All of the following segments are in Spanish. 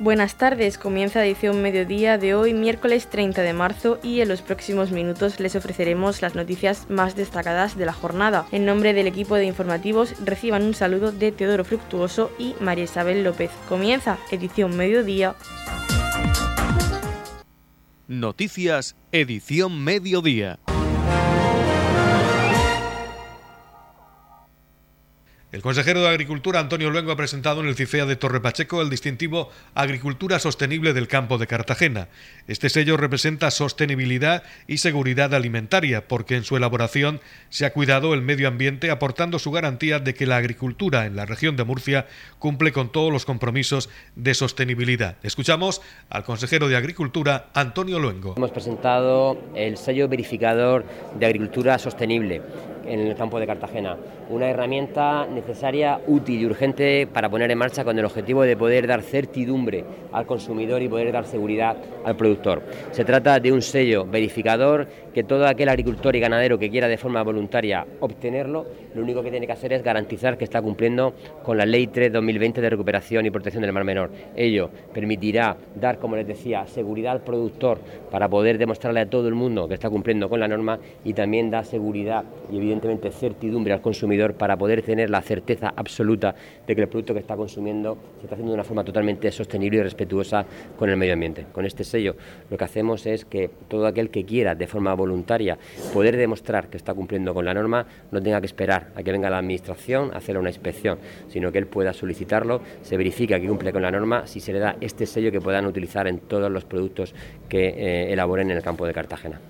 Buenas tardes, comienza edición mediodía de hoy, miércoles 30 de marzo, y en los próximos minutos les ofreceremos las noticias más destacadas de la jornada. En nombre del equipo de informativos, reciban un saludo de Teodoro Fructuoso y María Isabel López. Comienza edición mediodía. Noticias, edición mediodía. El consejero de Agricultura, Antonio Luengo, ha presentado en el CIFEA de Torre Pacheco el distintivo Agricultura Sostenible del Campo de Cartagena. Este sello representa sostenibilidad y seguridad alimentaria, porque en su elaboración se ha cuidado el medio ambiente, aportando su garantía de que la agricultura en la región de Murcia cumple con todos los compromisos de sostenibilidad. Escuchamos al consejero de Agricultura, Antonio Luengo. Hemos presentado el sello verificador de Agricultura Sostenible en el campo de Cartagena. Una herramienta necesaria, útil y urgente para poner en marcha con el objetivo de poder dar certidumbre al consumidor y poder dar seguridad al productor. Se trata de un sello verificador que todo aquel agricultor y ganadero que quiera de forma voluntaria obtenerlo, lo único que tiene que hacer es garantizar que está cumpliendo con la Ley 3-2020 de recuperación y protección del mar menor. Ello permitirá dar, como les decía, seguridad al productor para poder demostrarle a todo el mundo que está cumpliendo con la norma y también da seguridad y evidentemente certidumbre al consumidor para poder tener la certeza absoluta de que el producto que está consumiendo se está haciendo de una forma totalmente sostenible y respetuosa con el medio ambiente. Con este sello lo que hacemos es que todo aquel que quiera de forma voluntaria poder demostrar que está cumpliendo con la norma no tenga que esperar a que venga la administración a hacer una inspección, sino que él pueda solicitarlo, se verifica que cumple con la norma, si se le da este sello que puedan utilizar en todos los productos que eh, elaboren en el campo de Cartagena.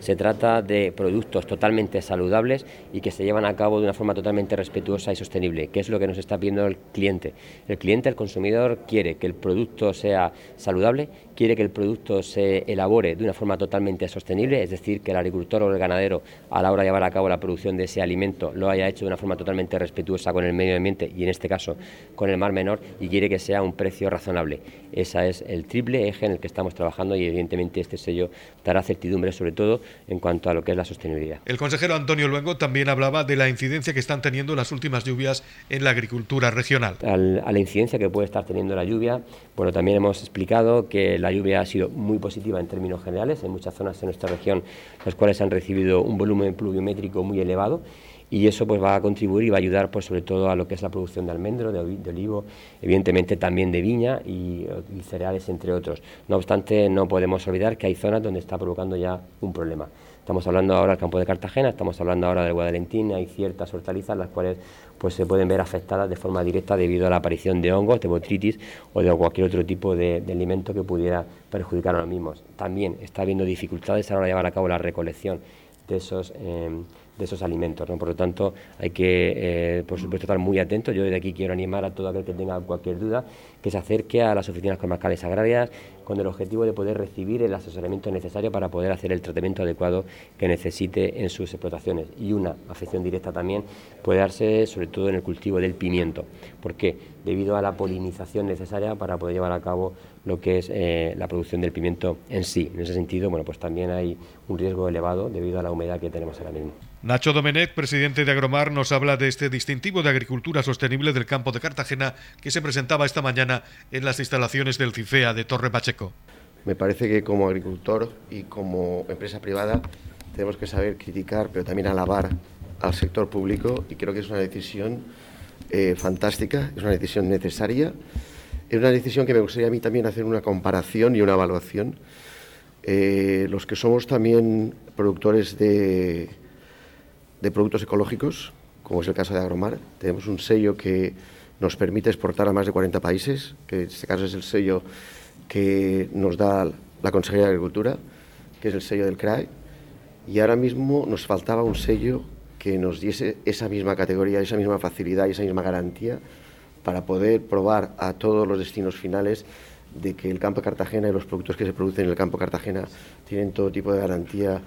Se trata de productos totalmente saludables y que se llevan a cabo de una forma totalmente respetuosa y sostenible, que es lo que nos está pidiendo el cliente. El cliente, el consumidor, quiere que el producto sea saludable, quiere que el producto se elabore de una forma totalmente sostenible, es decir, que el agricultor o el ganadero a la hora de llevar a cabo la producción de ese alimento lo haya hecho de una forma totalmente respetuosa con el medio ambiente y en este caso con el mar menor y quiere que sea un precio razonable. Ese es el triple eje en el que estamos trabajando y evidentemente este sello dará certidumbre sobre todo en cuanto a lo que es la sostenibilidad. El consejero Antonio Luengo también hablaba de la incidencia que están teniendo las últimas lluvias en la agricultura regional. a la incidencia que puede estar teniendo la lluvia, bueno, también hemos explicado que la lluvia ha sido muy positiva en términos generales, en muchas zonas de nuestra región, las cuales han recibido un volumen pluviométrico muy elevado y eso pues va a contribuir y va a ayudar pues sobre todo a lo que es la producción de almendro, de, olivo, evidentemente también de viña y, cereales entre otros. No obstante, no podemos olvidar que hay zonas donde está provocando ya un problema. Estamos hablando ahora del campo de Cartagena, estamos hablando ahora del Guadalentín, hay ciertas hortalizas las cuales pues se pueden ver afectadas de forma directa debido a la aparición de hongos, de botritis o de cualquier otro tipo de, alimento que pudiera perjudicar a los mismos. También está habiendo dificultades a la hora de llevar a cabo la recolección de esos em, de esos alimentos. ¿no? Por lo tanto, hay que, eh, por supuesto, estar muy atentos. Yo desde aquí quiero animar a todo aquel que tenga cualquier duda que se acerque a las oficinas comarcales agrarias con el objetivo de poder recibir el asesoramiento necesario para poder hacer el tratamiento adecuado que necesite en sus explotaciones. Y una afección directa también puede darse sobre todo en el cultivo del pimiento. ¿Por qué? Debido a la polinización necesaria para poder llevar a cabo lo que es eh, la producción del pimiento en sí. En ese sentido, bueno, pues también hay un riesgo elevado debido a la humedad que tenemos ahora mismo. Nacho Domenech, presidente de Agromar, nos habla de este distintivo de agricultura sostenible del campo de Cartagena que se presentaba esta mañana en las instalaciones del CIFEA de Torre Pacheco. Me parece que como agricultor y como empresa privada tenemos que saber criticar, pero también alabar al sector público y creo que es una decisión eh, fantástica, es una decisión necesaria, es una decisión que me gustaría a mí también hacer una comparación y una evaluación. Eh, los que somos también productores de de productos ecológicos, como es el caso de Agromar. Tenemos un sello que nos permite exportar a más de 40 países, que en este caso es el sello que nos da la Consejería de Agricultura, que es el sello del CRAE. Y ahora mismo nos faltaba un sello que nos diese esa misma categoría, esa misma facilidad y esa misma garantía para poder probar a todos los destinos finales de que el campo Cartagena y los productos que se producen en el campo Cartagena tienen todo tipo de garantía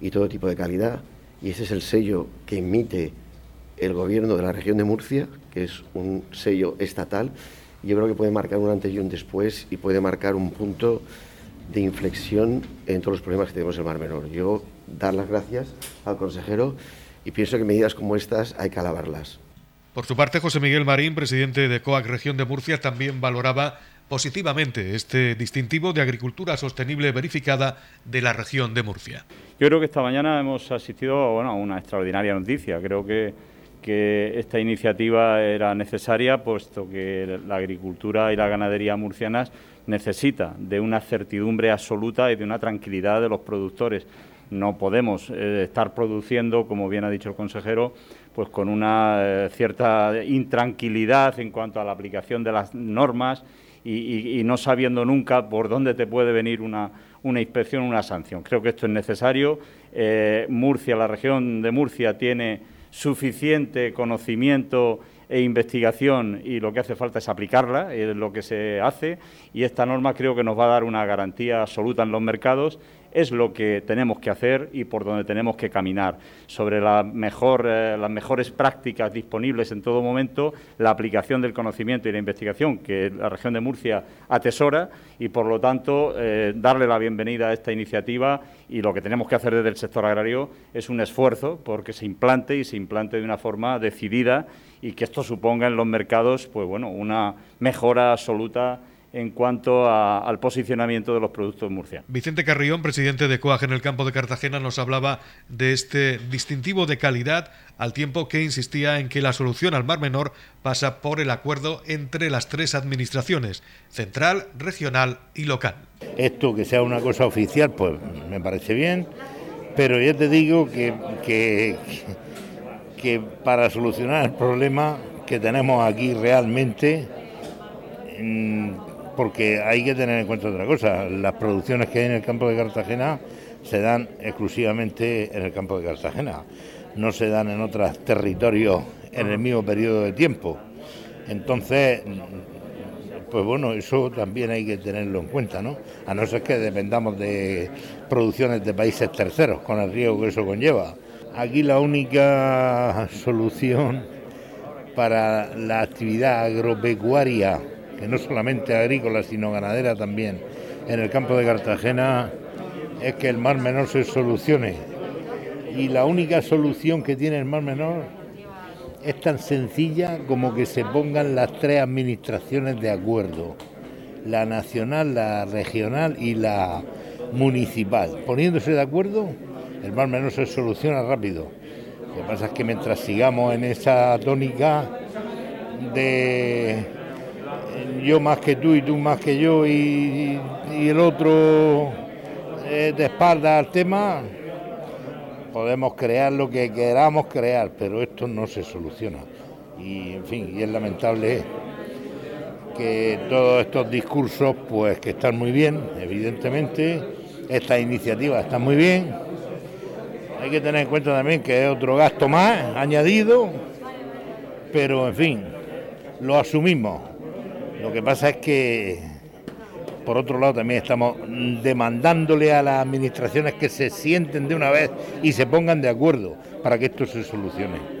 y todo tipo de calidad y ese es el sello que emite el gobierno de la región de Murcia, que es un sello estatal. Yo creo que puede marcar un antes y un después y puede marcar un punto de inflexión en todos los problemas que tenemos en el Mar Menor. Yo dar las gracias al consejero y pienso que medidas como estas hay que alabarlas. Por su parte, José Miguel Marín, presidente de COAC Región de Murcia, también valoraba positivamente este distintivo de agricultura sostenible verificada de la región de Murcia. Yo creo que esta mañana hemos asistido a una extraordinaria noticia. Creo que, que esta iniciativa era necesaria, puesto que la agricultura y la ganadería murcianas necesita de una certidumbre absoluta y de una tranquilidad de los productores. No podemos eh, estar produciendo, como bien ha dicho el consejero, pues con una eh, cierta intranquilidad en cuanto a la aplicación de las normas y, no sabiendo nunca por dónde te puede venir una, una inspección, una sanción. Creo que esto es necesario. Eh, Murcia, la región de Murcia tiene suficiente conocimiento e investigación y lo que hace falta es aplicarla, es lo que se hace y esta norma creo que nos va a dar una garantía absoluta en los mercados es lo que tenemos que hacer y por donde tenemos que caminar. Sobre la mejor, eh, las mejores prácticas disponibles en todo momento, la aplicación del conocimiento y la investigación que la región de Murcia atesora y, por lo tanto, eh, darle la bienvenida a esta iniciativa y lo que tenemos que hacer desde el sector agrario es un esfuerzo porque se implante y se implante de una forma decidida y que esto suponga en los mercados pues bueno, una mejora absoluta en cuanto al posicionamiento de los productos Murcia. Vicente Carrión, presidente de COAG en el campo de Cartagena, nos hablaba de este distintivo de calidad, al tiempo que insistía en que la solución al Mar Menor pasa por el acuerdo entre las tres administraciones, central, regional y local. Esto que sea una cosa oficial, pues me parece bien, pero ya te digo que, que, que para solucionar el problema que tenemos aquí realmente porque hay que tener en cuenta otra cosa. Las producciones que hay en el campo de Cartagena se dan exclusivamente en el campo de Cartagena, no se dan en otros territorios en el mismo periodo de tiempo. Entonces, pues bueno, eso también hay que tenerlo en cuenta, ¿no? A no ser que dependamos de producciones de países terceros, con el riesgo que eso conlleva. Aquí la única solución para la actividad agropecuaria que no solamente agrícola, sino ganadera también, en el campo de Cartagena, es que el Mar Menor se solucione. Y la única solución que tiene el Mar Menor es tan sencilla como que se pongan las tres administraciones de acuerdo, la nacional, la regional y la municipal. Poniéndose de acuerdo, el Mar Menor se soluciona rápido. Lo que pasa es que mientras sigamos en esa tónica de yo más que tú y tú más que yo y, el otro eh, de espalda al tema, podemos crear lo que queramos crear, pero esto no se soluciona. Y en fin, y es lamentable que todos estos discursos, pues que están muy bien, evidentemente, estas iniciativas están muy bien. Hay que tener en cuenta también que es otro gasto más añadido, pero en fin, lo asumimos. Lo que pasa es que, por otro lado, también estamos demandándole a las administraciones que se sienten de una vez y se pongan de acuerdo para que esto se solucione.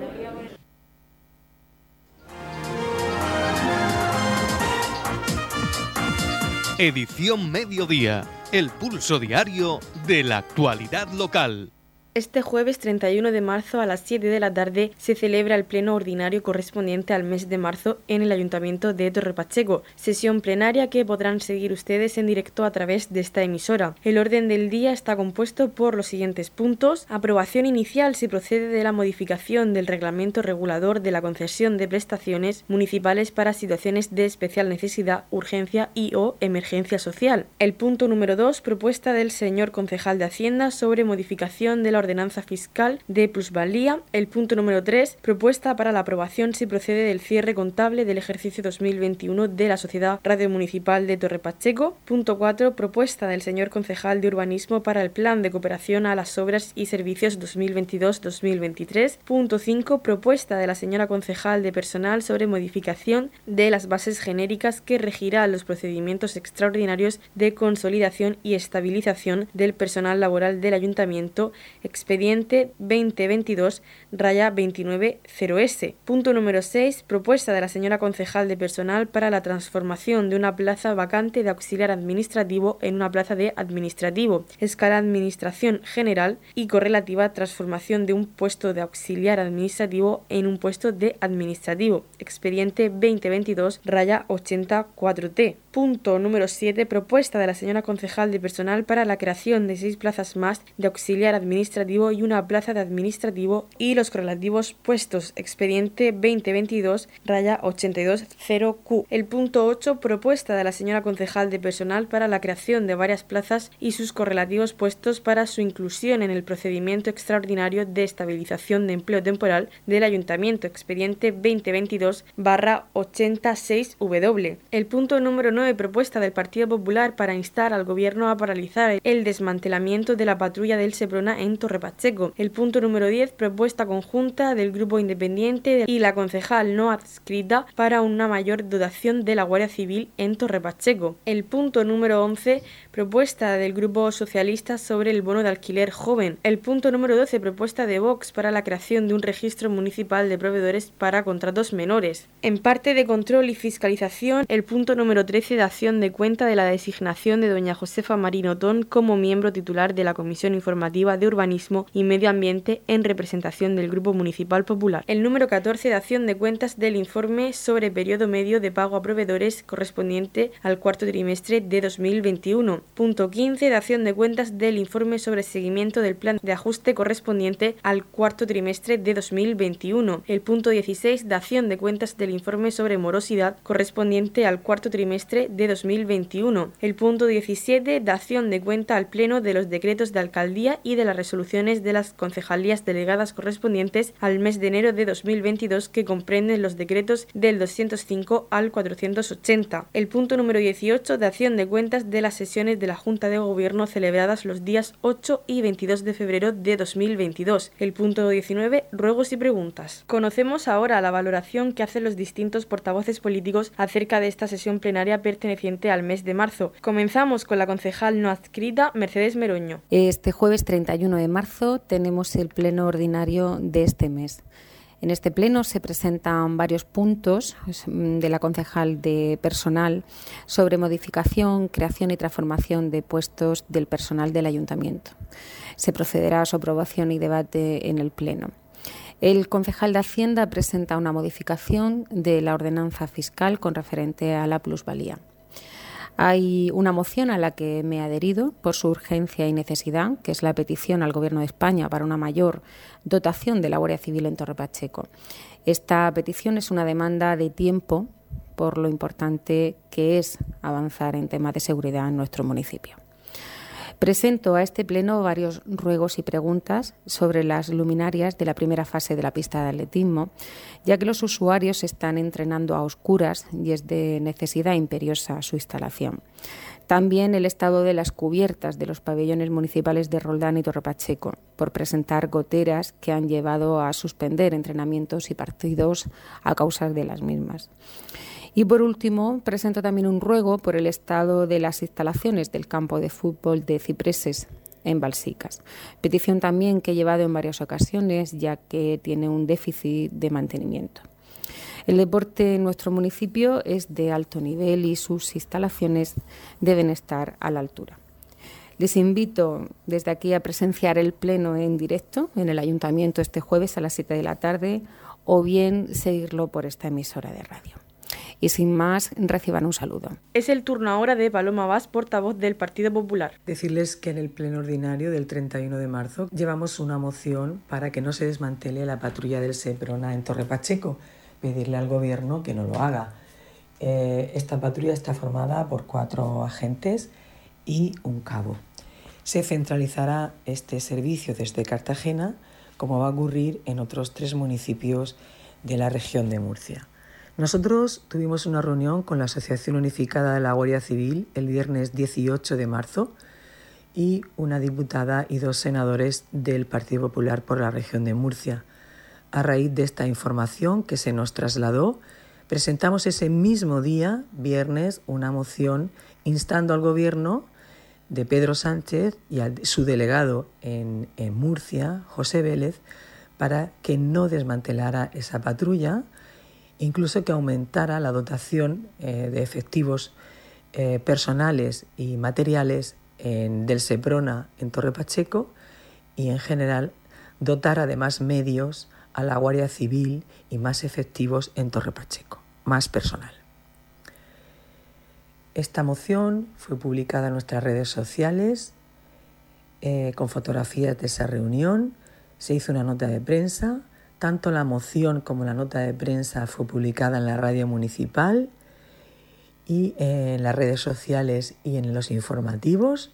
Edición Mediodía, el pulso diario de la actualidad local. Este jueves 31 de marzo a las 7 de la tarde se celebra el pleno ordinario correspondiente al mes de marzo en el Ayuntamiento de Torre Pacheco, sesión plenaria que podrán seguir ustedes en directo a través de esta emisora. El orden del día está compuesto por los siguientes puntos: aprobación inicial si procede de la modificación del reglamento regulador de la concesión de prestaciones municipales para situaciones de especial necesidad, urgencia y o emergencia social. El punto número 2, propuesta del señor concejal de Hacienda sobre modificación de la ordenanza fiscal de plusvalía. El punto número 3, propuesta para la aprobación si procede del cierre contable del ejercicio 2021 de la Sociedad Radio Municipal de Torre Pacheco. Punto 4, propuesta del señor concejal de urbanismo para el plan de cooperación a las obras y servicios 2022-2023. Punto 5, propuesta de la señora concejal de personal sobre modificación de las bases genéricas que regirá los procedimientos extraordinarios de consolidación y estabilización del personal laboral del ayuntamiento expediente 2022 raya 290S. Punto número 6. Propuesta de la señora concejal de personal para la transformación de una plaza vacante de auxiliar administrativo en una plaza de administrativo. Escala Administración General y correlativa transformación de un puesto de auxiliar administrativo en un puesto de administrativo. Expediente 2022 raya 84T. Punto número 7, propuesta de la señora concejal de personal para la creación de seis plazas más de auxiliar administrativo y una plaza de administrativo y los correlativos puestos. Expediente 2022 raya 820Q. El punto 8, propuesta de la señora concejal de personal para la creación de varias plazas y sus correlativos puestos para su inclusión en el procedimiento extraordinario de estabilización de empleo temporal del Ayuntamiento. Expediente 2022 barra 86W. El punto número 9, propuesta del Partido Popular para instar al Gobierno a paralizar el desmantelamiento de la patrulla del Seprona en Torre Pacheco. El punto número 10, propuesta conjunta del Grupo Independiente y la concejal no adscrita para una mayor dotación de la Guardia Civil en Torre Pacheco. El punto número 11, propuesta del Grupo Socialista sobre el bono de alquiler joven. El punto número 12, propuesta de Vox para la creación de un registro municipal de proveedores para contratos menores. En parte de control y fiscalización, el punto número 13 de acción de cuenta de la designación de doña Josefa Marinotón como miembro titular de la Comisión Informativa de Urbanismo y Medio Ambiente en representación del Grupo Municipal Popular. El número 14 de acción de cuentas del informe sobre periodo medio de pago a proveedores correspondiente al cuarto trimestre de 2021. Punto 15 de acción de cuentas del informe sobre seguimiento del plan de ajuste correspondiente al cuarto trimestre de 2021. El punto 16 de acción de cuentas del informe sobre morosidad correspondiente al cuarto trimestre de 2021. El punto 17 de acción de cuenta al Pleno de los decretos de alcaldía y de las resoluciones de las concejalías delegadas correspondientes al mes de enero de 2022 que comprenden los decretos del 205 al 480. El punto número 18 de acción de cuentas de las sesiones de la Junta de Gobierno celebradas los días 8 y 22 de febrero de 2022. El punto 19, ruegos y preguntas. Conocemos ahora la valoración que hacen los distintos portavoces políticos acerca de esta sesión plenaria perteneciente al mes de marzo. Comenzamos con la concejal no adscrita, Mercedes Meroño. Este jueves 31 de marzo tenemos el pleno ordinario de este mes. En este pleno se presentan varios puntos mm, de la concejal de personal sobre modificación, creación y transformación de puestos del personal del ayuntamiento. Se procederá a su aprobación y debate en el pleno. El concejal de Hacienda presenta una modificación de la ordenanza fiscal con referente a la plusvalía. Hay una moción a la que me he adherido por su urgencia y necesidad, que es la petición al Gobierno de España para una mayor dotación de la Guardia Civil en Torre Pacheco. Esta petición es una demanda de tiempo por lo importante que es avanzar en temas de seguridad en nuestro municipio. Presento a este pleno varios ruegos y preguntas sobre las luminarias de la primera fase de la pista de atletismo, ya que los usuarios están entrenando a oscuras y es de necesidad imperiosa su instalación. También el estado de las cubiertas de los pabellones municipales de Roldán y Torrepacheco, por presentar goteras que han llevado a suspender entrenamientos y partidos a causa de las mismas. Y por último, presento también un ruego por el estado de las instalaciones del campo de fútbol de Cipreses en Balsicas. Petición también que he llevado en varias ocasiones, ya que tiene un déficit de mantenimiento. El deporte en nuestro municipio es de alto nivel y sus instalaciones deben estar a la altura. Les invito desde aquí a presenciar el pleno en directo en el ayuntamiento este jueves a las 7 de la tarde o bien seguirlo por esta emisora de radio y sin más reciban un saludo. Es el turno ahora de Paloma Vaz, portavoz del Partido Popular. Decirles que en el pleno ordinario del 31 de marzo llevamos una moción para que no se desmantele la patrulla del Seprona en Torre Pacheco, pedirle al gobierno que no lo haga. Eh, esta patrulla está formada por cuatro agentes y un cabo. Se centralizará este servicio desde Cartagena, como va a ocurrir en otros tres municipios de la región de Murcia. Nosotros tuvimos una reunión con la Asociación Unificada de la Guardia Civil el viernes 18 de marzo y una diputada y dos senadores del Partido Popular por la región de Murcia. A raíz de esta información que se nos trasladó, presentamos ese mismo día, viernes, una moción instando al Gobierno de Pedro Sánchez y a su delegado en, Murcia, José Vélez, para que no desmantelara esa patrulla, incluso que aumentara la dotación eh, de efectivos eh, personales y materiales del SEPRONA en Torre Pacheco y en general dotar además medios a la Guardia Civil y más efectivos en Torre Pacheco, más personal. Esta moción fue publicada en nuestras redes sociales eh, con fotografías de esa reunión. Se hizo una nota de prensa. Tanto la moción como la nota de prensa fue publicada en la radio municipal y en las redes sociales y en los informativos.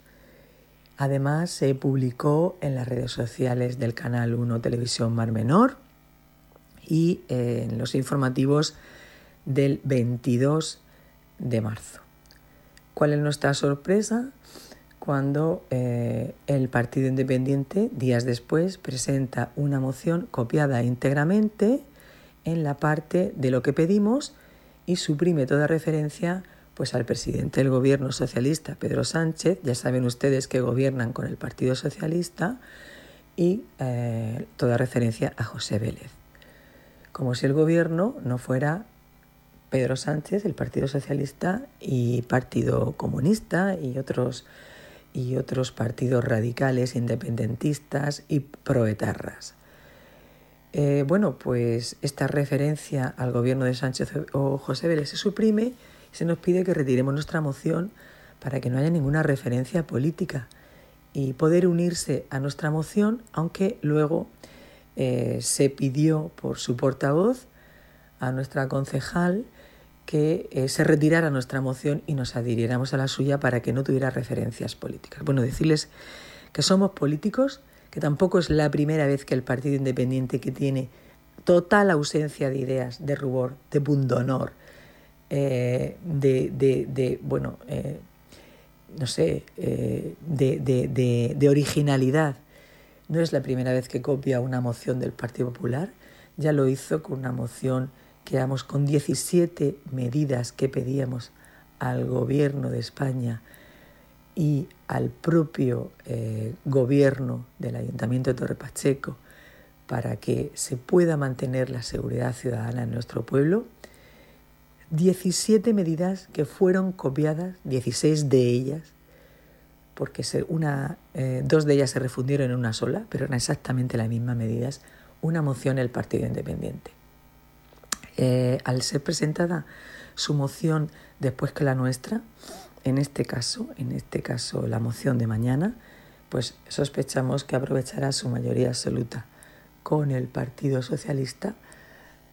Además, se publicó en las redes sociales del Canal 1 Televisión Mar Menor y eh, en los informativos del 22 de marzo. ¿Cuál es nuestra sorpresa? Cuando eh, el Partido Independiente, días después, presenta una moción copiada íntegramente en la parte de lo que pedimos y suprime toda referencia pues al presidente del gobierno socialista, Pedro Sánchez, ya saben ustedes que gobiernan con el Partido Socialista, y eh, toda referencia a José Vélez. Como si el gobierno no fuera Pedro Sánchez, el Partido Socialista y Partido Comunista y otros, y otros partidos radicales, independentistas y proetarras. Eh, bueno, pues esta referencia al gobierno de Sánchez o José Vélez se suprime se nos pide que retiremos nuestra moción para que no haya ninguna referencia política y poder unirse a nuestra moción, aunque luego eh, se pidió por su portavoz a nuestra concejal que eh, se retirara nuestra moción y nos adhiriéramos a la suya para que no tuviera referencias políticas. Bueno, decirles que somos políticos, que tampoco es la primera vez que el Partido Independiente que tiene total ausencia de ideas, de rubor, de pundonor, eh, de, bueno, eh, no sé, eh, de, originalidad. No es la primera vez que copia una moción del Partido Popular, ya lo hizo con una moción que éramos con 17 medidas que pedíamos al gobierno de España y al propio gobierno del Ayuntamiento de Torre Pacheco para que se pueda mantener la seguridad ciudadana en nuestro pueblo 17 medidas que fueron copiadas, 16 de ellas, porque una, eh, dos de ellas se refundieron en una sola, pero eran exactamente las mismas medidas, una moción del Partido Independiente. Eh, al ser presentada su moción después que la nuestra, en este caso, en este caso la moción de mañana, pues sospechamos que aprovechará su mayoría absoluta con el Partido Socialista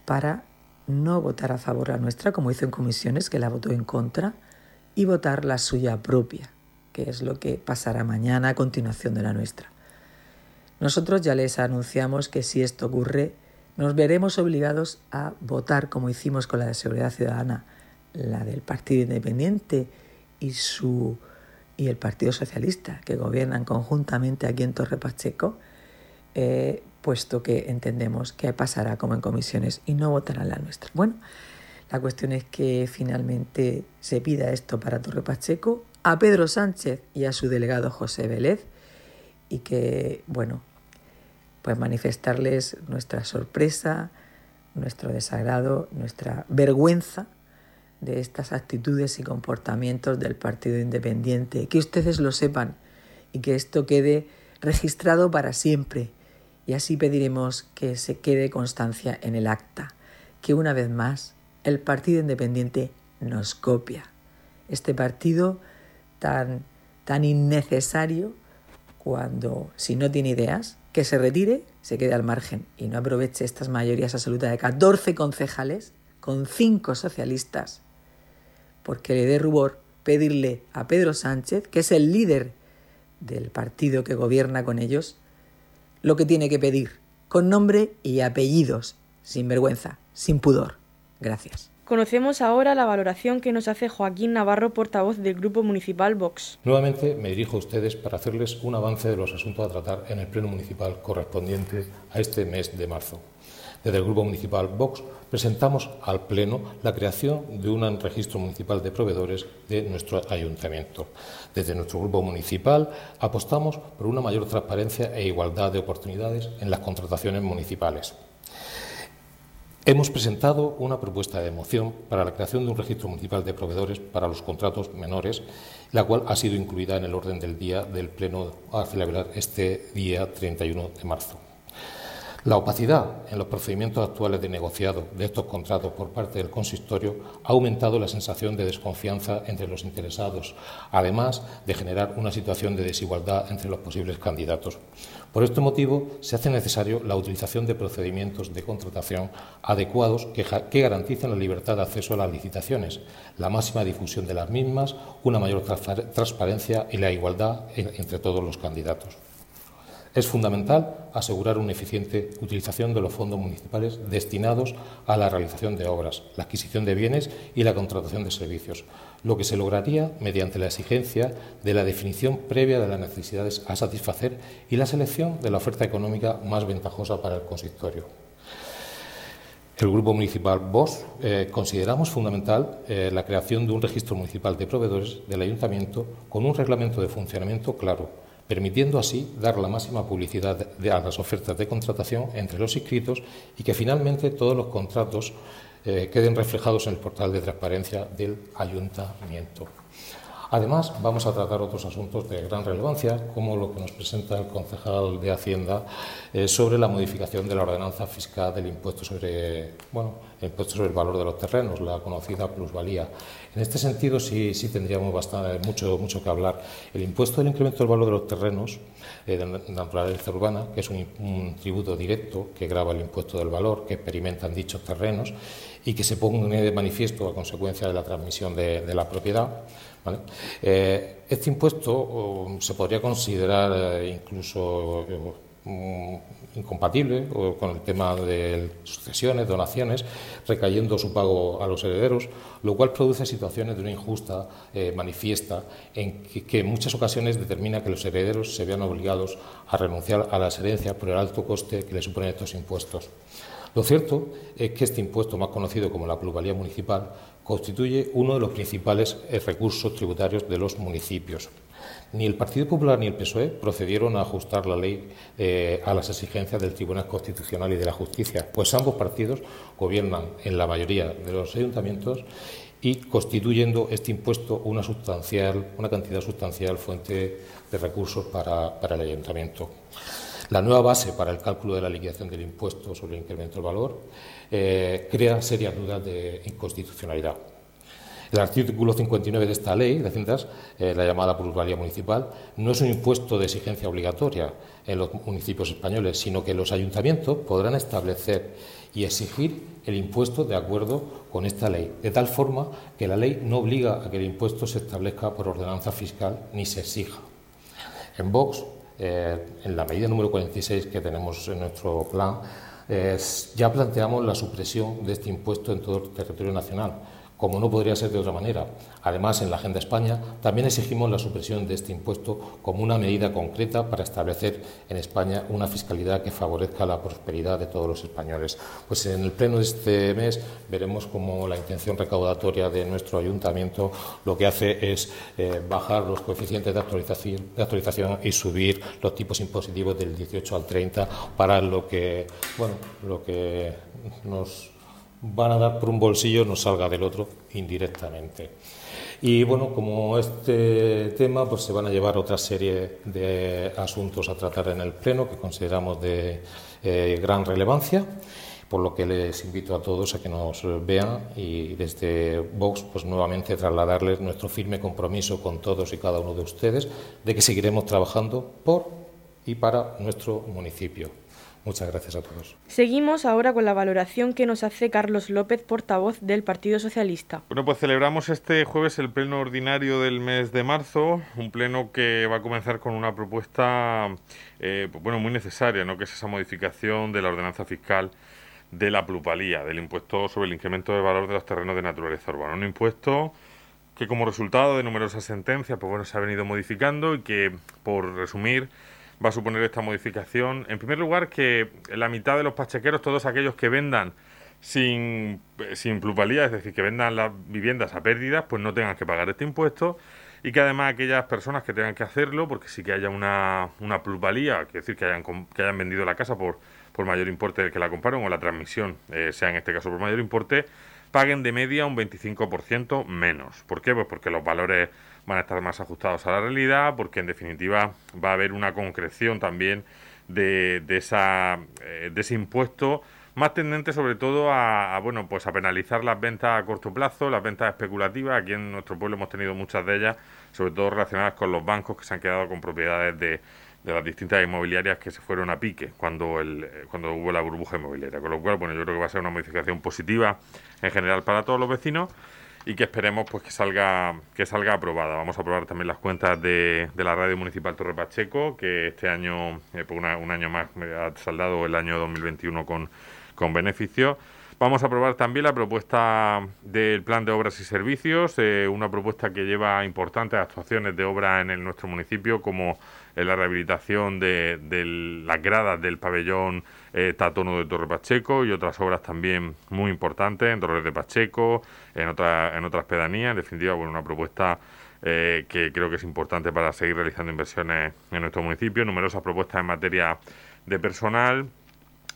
para no votar a favor la nuestra, como hizo en comisiones, que la votó en contra, y votar la suya propia, que es lo que pasará mañana a continuación de la nuestra. Nosotros ya les anunciamos que si esto ocurre, nos veremos obligados a votar como hicimos con la de Seguridad Ciudadana, la del Partido Independiente y su y el Partido Socialista, que gobiernan conjuntamente aquí en Torre Pacheco, eh, puesto que entendemos que pasará como en comisiones y no votarán la nuestra. Bueno, la cuestión es que finalmente se pida esto para Torre Pacheco, a Pedro Sánchez y a su delegado José Vélez, y que, bueno, pues manifestarles nuestra sorpresa, nuestro desagrado, nuestra vergüenza de estas actitudes y comportamientos del Partido Independiente. Que ustedes lo sepan y que esto quede registrado para siempre y así pediremos que se quede constancia en el acta, que una vez más el Partido Independiente nos copia. Este partido tan, tan innecesario cuando, si no tiene ideas, que se retire, se quede al margen y no aproveche estas mayorías absolutas de 14 concejales con 5 socialistas, porque le dé rubor pedirle a Pedro Sánchez, que es el líder del partido que gobierna con ellos, lo que tiene que pedir, con nombre y apellidos, sin vergüenza, sin pudor. Gracias. Conocemos ahora la valoración que nos hace Joaquín Navarro, portavoz del Grupo Municipal Vox. Nuevamente me dirijo a ustedes para hacerles un avance de los asuntos a tratar en el Pleno Municipal correspondiente a este mes de marzo. Desde el Grupo Municipal Vox presentamos al Pleno la creación de un registro municipal de proveedores de nuestro ayuntamiento. Desde nuestro Grupo Municipal apostamos por una mayor transparencia e igualdad de oportunidades en las contrataciones municipales. Hemos presentado una propuesta de moción para la creación de un registro municipal de proveedores para los contratos menores, la cual ha sido incluida en el orden del día del Pleno a celebrar este día 31 de marzo. La opacidad en los procedimientos actuales de negociado de estos contratos por parte del consistorio ha aumentado la sensación de desconfianza entre los interesados, además de generar una situación de desigualdad entre los posibles candidatos. Por este motivo, se hace necesario la utilización de procedimientos de contratación adecuados que, garanticen la libertad de acceso a las licitaciones, la máxima difusión de las mismas, una mayor transparencia y la igualdad entre todos los candidatos. Es fundamental asegurar una eficiente utilización de los fondos municipales destinados a la realización de obras, la adquisición de bienes y la contratación de servicios, lo que se lograría mediante la exigencia de la definición previa de las necesidades a satisfacer y la selección de la oferta económica más ventajosa para el consistorio. El Grupo Municipal BOS eh, consideramos fundamental eh, la creación de un registro municipal de proveedores del Ayuntamiento con un reglamento de funcionamiento claro permitiendo así dar la máxima publicidad a las ofertas de contratación entre los inscritos y que finalmente todos los contratos eh, queden reflejados en el portal de transparencia del ayuntamiento. Además, vamos a tratar otros asuntos de gran relevancia, como lo que nos presenta el concejal de Hacienda eh, sobre la modificación de la ordenanza fiscal del impuesto sobre, bueno, el impuesto sobre el valor de los terrenos, la conocida plusvalía. En este sentido, sí, sí tendríamos bastante, mucho, mucho que hablar. El impuesto del incremento del valor de los terrenos eh, de naturaleza urbana, que es un, tributo directo que grava el impuesto del valor que experimentan dichos terrenos y que se pone de manifiesto a consecuencia de la transmisión de la propiedad. Eh, este impuesto se podría considerar eh, incluso eh, incompatible con el tema de sucesiones, donaciones, recayendo su pago a los herederos, lo cual produce situaciones de una injusta manifiesta en que, en muchas ocasiones determina que los herederos se vean obligados a renunciar a las herencias por el alto coste que le suponen estos impuestos. Lo cierto es que este impuesto, más conocido como la plusvalía municipal, constituye uno de los principales recursos tributarios de los municipios. Ni el Partido Popular ni el PSOE procedieron a ajustar la ley eh, a las exigencias del Tribunal Constitucional y de la Justicia, pues ambos partidos gobiernan en la mayoría de los ayuntamientos y constituyendo este impuesto una, sustancial, una cantidad sustancial fuente de recursos para, el ayuntamiento. La nueva base para el cálculo de la liquidación del impuesto sobre el incremento del valor eh, crea serias dudas de inconstitucionalidad. El artículo 59 de esta ley de Haciendas, eh, la llamada plusvalía municipal, no es un impuesto de exigencia obligatoria en los municipios españoles, sino que los ayuntamientos podrán establecer y exigir el impuesto de acuerdo con esta ley, de tal forma que la ley no obliga a que el impuesto se establezca por ordenanza fiscal ni se exija. En Vox, eh, en la medida número 46 que tenemos en nuestro plan, ya planteamos la supresión de este impuesto en todo el territorio nacional, como no podría ser de otra manera. Además, en la Agenda España también exigimos la supresión de este impuesto como una medida concreta para establecer en España una fiscalidad que favorezca la prosperidad de todos los españoles. Pues en el pleno de este mes veremos cómo la intención recaudatoria de nuestro ayuntamiento lo que hace es eh, bajar los coeficientes de actualización, de actualización y subir los tipos impositivos del 18 al 30 para lo que, bueno, lo que nos van a dar por un bolsillo no salga del otro indirectamente. Y bueno, como este tema, pues se van a llevar otra serie de asuntos a tratar en el Pleno que consideramos de eh, gran relevancia, por lo que les invito a todos a que nos vean y desde Vox, pues nuevamente trasladarles nuestro firme compromiso con todos y cada uno de ustedes de que seguiremos trabajando por y para nuestro municipio. Muchas gracias a todos. Seguimos ahora con la valoración que nos hace Carlos López, portavoz del Partido Socialista. Bueno, pues celebramos este jueves el pleno ordinario del mes de marzo, un pleno que va a comenzar con una propuesta, eh, pues bueno, muy necesaria, ¿no? Que es esa modificación de la ordenanza fiscal de la plusvalía, del impuesto sobre el incremento de valor de los terrenos de naturaleza urbana. Un impuesto que como resultado de numerosas sentencias, pues bueno, se ha venido modificando y que, por resumir, va a suponer esta modificación? En primer lugar, que la mitad de los pachequeros, todos aquellos que vendan sin, sin plusvalía, es decir, que vendan las viviendas a pérdidas, pues no tengan que pagar este impuesto y que además aquellas personas que tengan que hacerlo, porque sí que haya una, una plusvalía, es decir, que hayan, que hayan vendido la casa por, por mayor importe del que la compraron o la transmisión eh, sea en este caso por mayor importe, paguen de media un 25% menos. ¿Por qué? Pues porque los valores van a estar más ajustados a la realidad, porque en definitiva va a haber una concreción también de, esa, eh, de ese impuesto más tendente sobre todo a, bueno pues a penalizar las ventas a corto plazo, las ventas especulativas. Aquí en nuestro pueblo hemos tenido muchas de ellas, sobre todo relacionadas con los bancos que se han quedado con propiedades de, de las distintas inmobiliarias que se fueron a pique cuando el, eh, cuando hubo la burbuja inmobiliaria. Con lo cual, bueno, yo creo que va a ser una modificación positiva en general para todos los vecinos y que esperemos pues que salga que salga aprobada. Vamos a aprobar también las cuentas de, de la radio municipal Torre Pacheco, que este año, eh, por un año más, ha saldado el año 2021 con con beneficio. Vamos a aprobar también la propuesta del plan de obras y servicios, eh, una propuesta que lleva importantes actuaciones de obra en nuestro municipio, como la rehabilitación de, las gradas del pabellón eh, Tatono de Torre Pacheco y otras obras también muy importantes en Torres de Pacheco, en, otra, en otras pedanías. En definitiva, bueno, una propuesta eh, que creo que es importante para seguir realizando inversiones en nuestro municipio. Numerosas propuestas en materia de personal,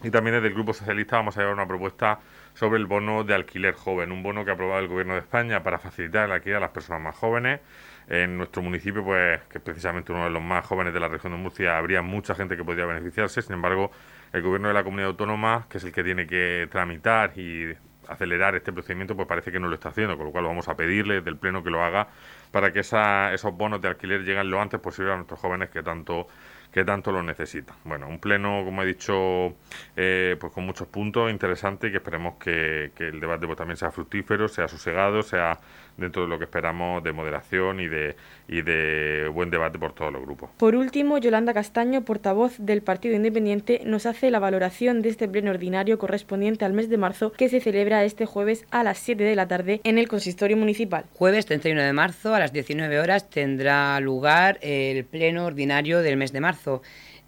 y también desde el Grupo Socialista vamos a llevar una propuesta sobre el bono de alquiler joven, un bono que ha aprobado el Gobierno de España para facilitar el alquiler a las personas más jóvenes. En nuestro municipio, pues, que es precisamente uno de los más jóvenes de la región de Murcia, habría mucha gente que podría beneficiarse. Sin embargo, el Gobierno de la Comunidad Autónoma, que es el que tiene que tramitar y acelerar este procedimiento, pues parece que no lo está haciendo, con lo cual vamos a pedirle del Pleno que lo haga para que esos bonos de alquiler lleguen lo antes posible a nuestros jóvenes que tanto que tanto lo necesita. Bueno, un pleno, como he dicho, eh, pues con muchos puntos interesantes que esperemos que, el debate pues, también sea fructífero, sea sosegado, sea dentro de lo que esperamos de moderación y de, y de buen debate por todos los grupos. Por último, Yolanda Castaño, portavoz del Partido Independiente, nos hace la valoración de este pleno ordinario correspondiente al mes de marzo que se celebra este jueves a las 7 de la tarde en el consistorio municipal. Jueves 31 de marzo a las 19 horas tendrá lugar el pleno ordinario del mes de marzo.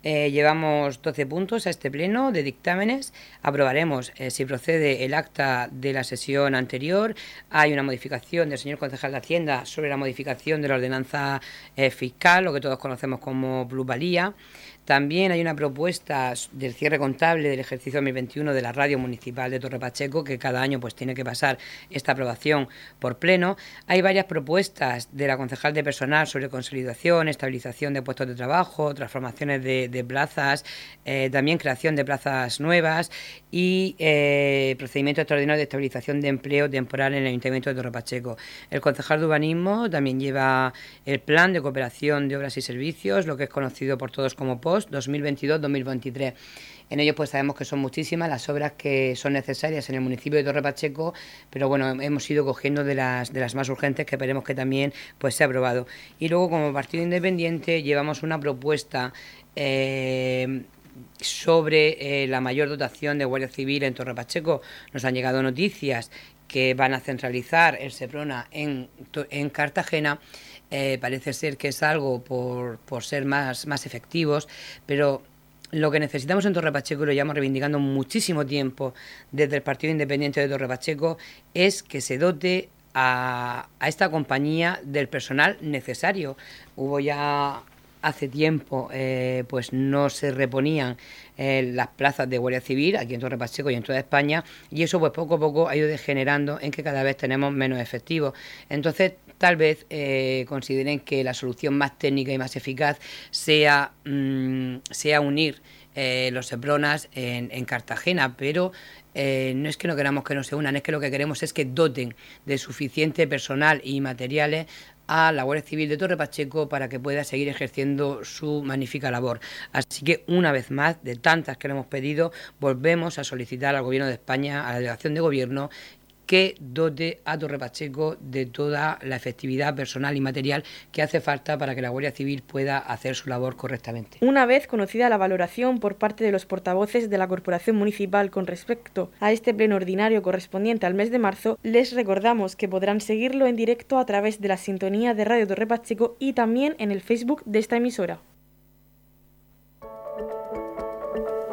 Eh, llevamos 12 puntos a este pleno de dictámenes. Aprobaremos eh, si procede el acta de la sesión anterior. Hay una modificación del señor concejal de Hacienda sobre la modificación de la ordenanza eh, fiscal, lo que todos conocemos como plusvalía. También hay una propuesta del cierre contable del ejercicio 2021 de la Radio Municipal de Torre Pacheco, que cada año pues tiene que pasar esta aprobación por pleno. Hay varias propuestas de la concejal de personal sobre consolidación, estabilización de puestos de trabajo, transformaciones de, plazas, eh, también creación de plazas nuevas y eh, procedimiento extraordinario de estabilización de empleo temporal en el Ayuntamiento de Torre Pacheco. El concejal de urbanismo también lleva el plan de cooperación de obras y servicios, lo que es conocido por todos como POS 2022-2023. En ellos pues sabemos que son muchísimas las obras que son necesarias en el municipio de Torre Pacheco, pero bueno, hemos ido cogiendo de las, de las más urgentes que esperemos que también pues sea aprobado. Y luego como partido independiente llevamos una propuesta eh, sobre eh, la mayor dotación de Guardia Civil en Torre Pacheco. Nos han llegado noticias que van a centralizar el SEPRONA en, en Cartagena eh, parece ser que es algo por, por ser más, más efectivos, pero lo que necesitamos en Torre Pacheco, y lo llevamos reivindicando muchísimo tiempo desde el Partido Independiente de Torre Pacheco, es que se dote a, a esta compañía del personal necesario. Hubo ya hace tiempo eh, pues no se reponían eh, las plazas de Guardia Civil aquí en Torre Pacheco y en toda España y eso pues poco a poco ha ido degenerando en que cada vez tenemos menos efectivos. Entonces tal vez eh, consideren que la solución más técnica y más eficaz sea, mm, sea unir los Sepronas en, en Cartagena, pero no es que no queramos que no se unan, es que lo que queremos es que doten de suficiente personal y materiales a la Guardia Civil de Torre Pacheco para que pueda seguir ejerciendo su magnífica labor. Así que una vez más, de tantas que le hemos pedido, volvemos a solicitar al Gobierno de España, a la delegación de Gobierno, que dote a Torre Pacheco de toda la efectividad personal y material que hace falta para que la Guardia Civil pueda hacer su labor correctamente. Una vez conocida la valoración por parte de los portavoces de la Corporación Municipal con respecto a este pleno ordinario correspondiente al mes de marzo, les recordamos que podrán seguirlo en directo a través de la sintonía de Radio Torre Pacheco y también en el Facebook de esta emisora.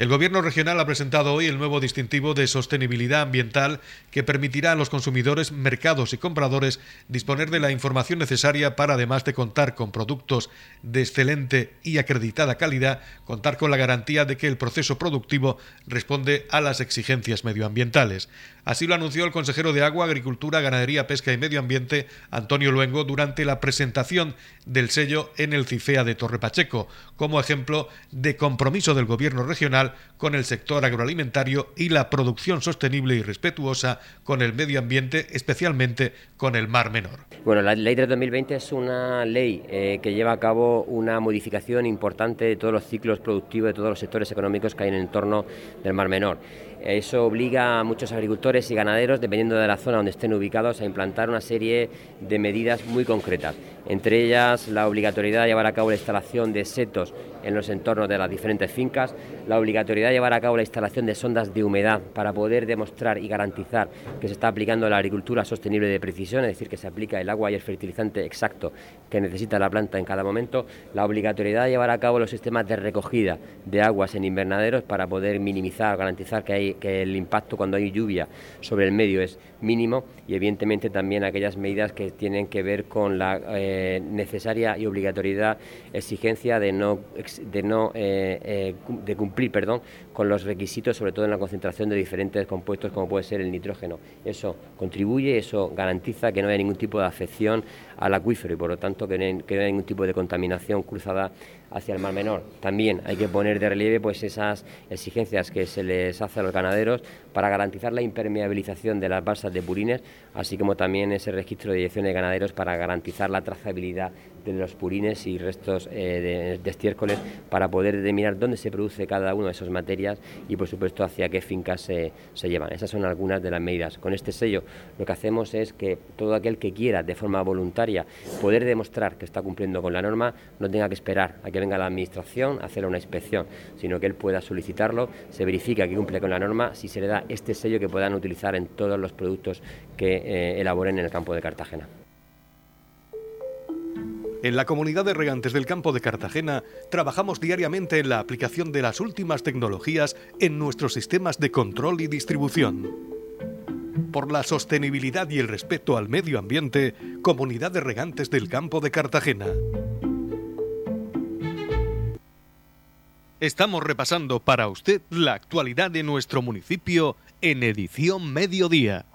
El Gobierno regional ha presentado hoy el nuevo distintivo de sostenibilidad ambiental que permitirá a los consumidores, mercados y compradores disponer de la información necesaria para, además de contar con productos de excelente y acreditada calidad, contar con la garantía de que el proceso productivo responde a las exigencias medioambientales. Así lo anunció el consejero de Agua, Agricultura, Ganadería, Pesca y Medio Ambiente, Antonio Luengo, durante la presentación del sello en el CIFEA de Torre Pacheco, como ejemplo de compromiso del Gobierno regional con el sector agroalimentario y la producción sostenible y respetuosa con el medio ambiente, especialmente con el Mar Menor. Bueno, la ley de 2020 es una ley eh, que lleva a cabo una modificación importante de todos los ciclos productivos de todos los sectores económicos que hay en el entorno del Mar Menor. Eso obliga a muchos agricultores y ganaderos, dependiendo de la zona donde estén ubicados, a implantar una serie de medidas muy concretas. Entre ellas, la obligatoriedad de llevar a cabo la instalación de setos en los entornos de las diferentes fincas, la obligatoriedad de llevar a cabo la instalación de sondas de humedad para poder demostrar y garantizar que se está aplicando la agricultura sostenible de precisión, es decir, que se aplica el agua y el fertilizante exacto que necesita la planta en cada momento, la obligatoriedad de llevar a cabo los sistemas de recogida de aguas en invernaderos para poder minimizar, garantizar que, hay, que el impacto cuando hay lluvia sobre el medio es mínimo y evidentemente también aquellas medidas que tienen que ver con la eh, necesaria y obligatoriedad exigencia de no de no eh, eh, de cumplir perdón con los requisitos sobre todo en la concentración de diferentes compuestos como puede ser el nitrógeno. Eso contribuye eso garantiza que no haya ningún tipo de afección al acuífero y por lo tanto que no, que no haya ningún tipo de contaminación cruzada hacia el Mar Menor. También hay que poner de relieve pues esas exigencias que se les hace a los ganaderos para garantizar la impermeabilización de las balsas de purines, así como también ese registro de dirección de ganaderos para garantizar la trazabilidad de los purines y restos eh, de, estiércoles para poder determinar dónde se produce cada una de esas materias y por supuesto hacia qué fincas se, se llevan. Esas son algunas de las medidas. Con este sello lo que hacemos es que todo aquel que quiera de forma voluntaria poder demostrar que está cumpliendo con la norma no tenga que esperar a que venga la Administración a hacer una inspección, sino que él pueda solicitarlo, se verifica que cumple con la norma, si se le da este sello que puedan utilizar en todos los productos que eh, elaboren en el campo de Cartagena. En la comunidad de regantes del campo de Cartagena trabajamos diariamente en la aplicación de las últimas tecnologías en nuestros sistemas de control y distribución. Por la sostenibilidad y el respeto al medio ambiente, Comunidad de Regantes del Campo de Cartagena. Estamos repasando para usted la actualidad de nuestro municipio en edición mediodía.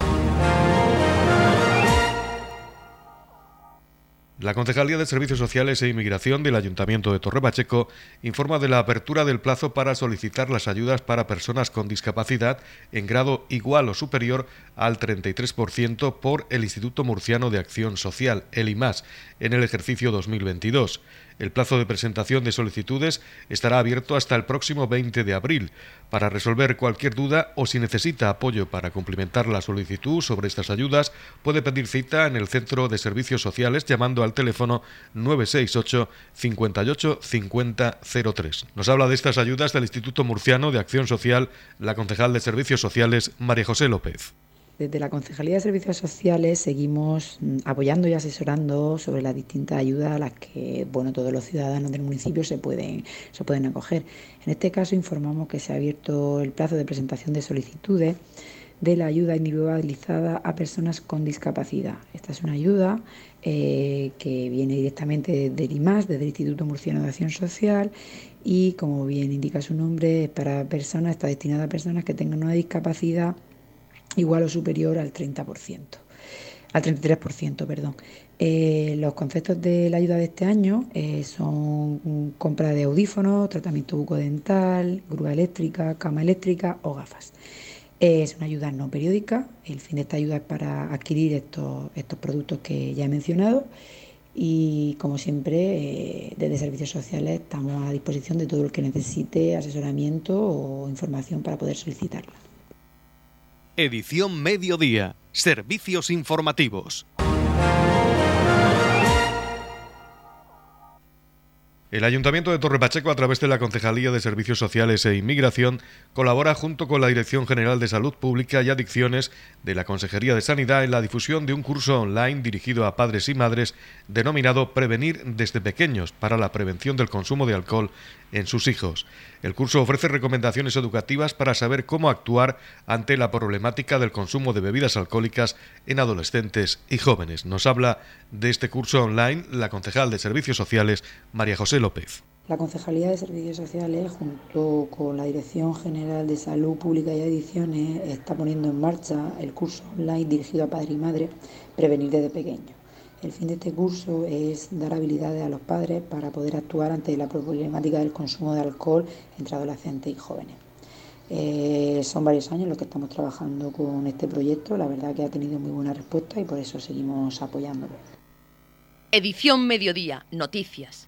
La Concejalía de Servicios Sociales e Inmigración del Ayuntamiento de Torre Pacheco informa de la apertura del plazo para solicitar las ayudas para personas con discapacidad en grado igual o superior al 33% por el Instituto Murciano de Acción Social, el IMAS, en el ejercicio 2022. El plazo de presentación de solicitudes estará abierto hasta el próximo 20 de abril. Para resolver cualquier duda o si necesita apoyo para cumplimentar la solicitud sobre estas ayudas, puede pedir cita en el Centro de Servicios Sociales llamando al teléfono 968 58 50 03. Nos habla de estas ayudas del Instituto Murciano de Acción Social la concejal de Servicios Sociales María José López. Desde la Concejalía de Servicios Sociales seguimos mm, apoyando y asesorando sobre las distintas ayudas a las que bueno, todos los ciudadanos del municipio se pueden, se pueden acoger. En este caso informamos que se ha abierto el plazo de presentación de solicitudes de la ayuda individualizada a personas con discapacidad. Esta es una ayuda eh, que viene directamente del IMAS, desde el Instituto Murciano de Acción Social, y como bien indica su nombre, para personas, está destinada a personas que tengan una discapacidad igual o superior al 30%, al 33%, perdón. Eh, los conceptos de la ayuda de este año eh, son compra de audífonos, tratamiento bucodental, grúa eléctrica, cama eléctrica o gafas. es una ayuda no periódica, el fin de esta ayuda es para adquirir estos, estos productos que ya he mencionado y como siempre eh, desde Servicios Sociales estamos a disposición de todo el que necesite asesoramiento o información para poder solicitarla. Edición Mediodía. Servicios informativos. El Ayuntamiento de Torre Pacheco, a través de la Concejalía de Servicios Sociales e Inmigración, colabora junto con la Dirección General de Salud Pública y Adicciones de la Consejería de Sanidad en la difusión de un curso online dirigido a padres y madres denominado Prevenir desde pequeños para la prevención del consumo de alcohol en sus hijos. El curso ofrece recomendaciones educativas para saber cómo actuar ante la problemática del consumo de bebidas alcohólicas en adolescentes y jóvenes. Nos habla de este curso online la concejal de Servicios Sociales, María José López. La Concejalía de Servicios Sociales, junto con la Dirección General de Salud Pública y Adicciones, está poniendo en marcha el curso online dirigido a padre y madre, Prevenir desde pequeño. El fin de este curso es dar habilidades a los padres para poder actuar ante la problemática del consumo de alcohol entre adolescentes y jóvenes. Eh, son varios años los que estamos trabajando con este proyecto, la verdad que ha tenido muy buena respuesta y por eso seguimos apoyándolo. Edición Mediodía, Noticias.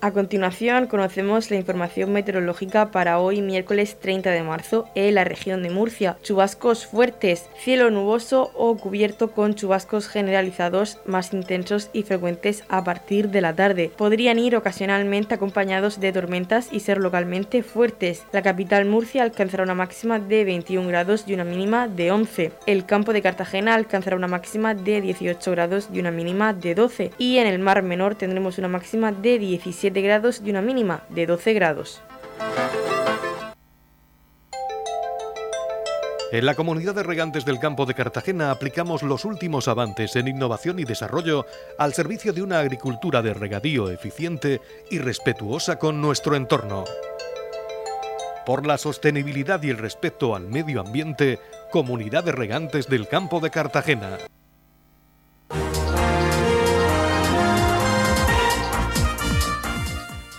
A continuación conocemos la información meteorológica para hoy miércoles 30 de marzo en la región de Murcia. Chubascos fuertes, cielo nuboso o cubierto con chubascos generalizados más intensos y frecuentes a partir de la tarde. Podrían ir ocasionalmente acompañados de tormentas y ser localmente fuertes. La capital Murcia alcanzará una máxima de 21 grados y una mínima de 11. El campo de Cartagena alcanzará una máxima de 18 grados y una mínima de 12. Y en el mar menor tendremos una máxima de 17 grados y una mínima de 12 grados. En la comunidad de regantes del campo de Cartagena aplicamos los últimos avances en innovación y desarrollo al servicio de una agricultura de regadío eficiente y respetuosa con nuestro entorno. Por la sostenibilidad y el respeto al medio ambiente, Comunidad de Regantes del Campo de Cartagena.